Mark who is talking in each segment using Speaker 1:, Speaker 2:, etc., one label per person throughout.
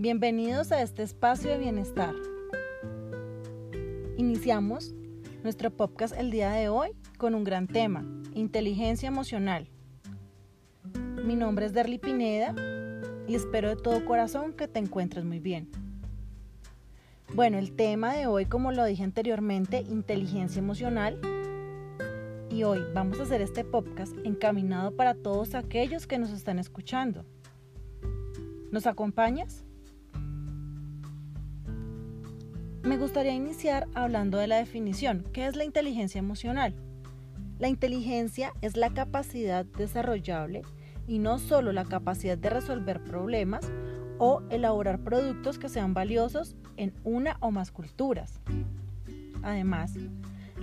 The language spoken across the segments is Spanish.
Speaker 1: Bienvenidos a este espacio de bienestar. Iniciamos nuestro podcast el día de hoy con un gran tema, inteligencia emocional. Mi nombre es Derly Pineda y espero de todo corazón que te encuentres muy bien. Bueno, el tema de hoy, como lo dije anteriormente, inteligencia emocional. Y hoy vamos a hacer este podcast encaminado para todos aquellos que nos están escuchando. ¿Nos acompañas? Me gustaría iniciar hablando de la definición. ¿Qué es la inteligencia emocional? La inteligencia es la capacidad desarrollable y no solo la capacidad de resolver problemas o elaborar productos que sean valiosos en una o más culturas. Además,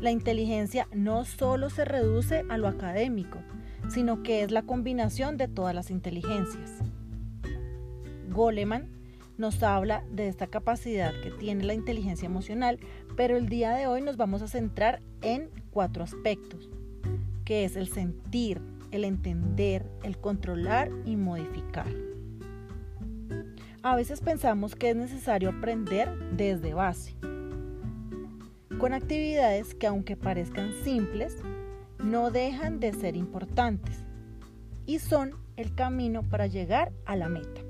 Speaker 1: la inteligencia no solo se reduce a lo académico, sino que es la combinación de todas las inteligencias. Goleman nos habla de esta capacidad que tiene la inteligencia emocional, pero el día de hoy nos vamos a centrar en cuatro aspectos, que es el sentir, el entender, el controlar y modificar. A veces pensamos que es necesario aprender desde base, con actividades que aunque parezcan simples, no dejan de ser importantes y son el camino para llegar a la meta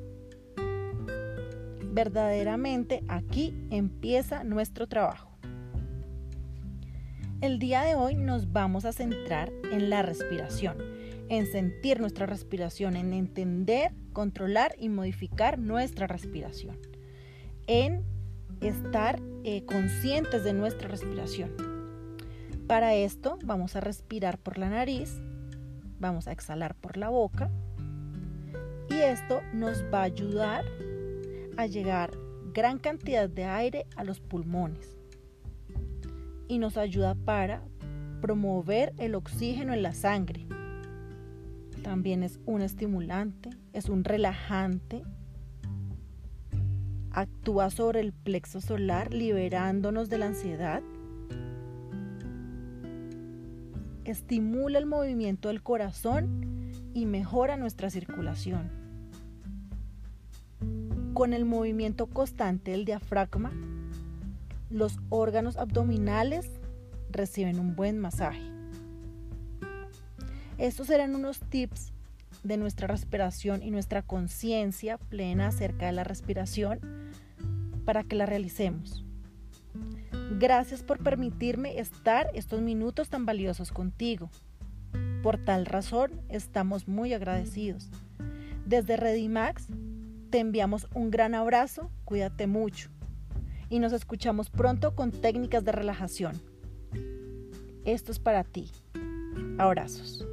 Speaker 1: verdaderamente aquí empieza nuestro trabajo. El día de hoy nos vamos a centrar en la respiración, en sentir nuestra respiración, en entender, controlar y modificar nuestra respiración, en estar eh, conscientes de nuestra respiración. Para esto vamos a respirar por la nariz, vamos a exhalar por la boca y esto nos va a ayudar a llegar gran cantidad de aire a los pulmones. Y nos ayuda para promover el oxígeno en la sangre. También es un estimulante, es un relajante, actúa sobre el plexo solar liberándonos de la ansiedad, estimula el movimiento del corazón y mejora nuestra circulación con el movimiento constante del diafragma, los órganos abdominales reciben un buen masaje. Estos serán unos tips de nuestra respiración y nuestra conciencia plena acerca de la respiración para que la realicemos. Gracias por permitirme estar estos minutos tan valiosos contigo. Por tal razón estamos muy agradecidos. Desde Redimax te enviamos un gran abrazo, cuídate mucho y nos escuchamos pronto con técnicas de relajación. Esto es para ti. Abrazos.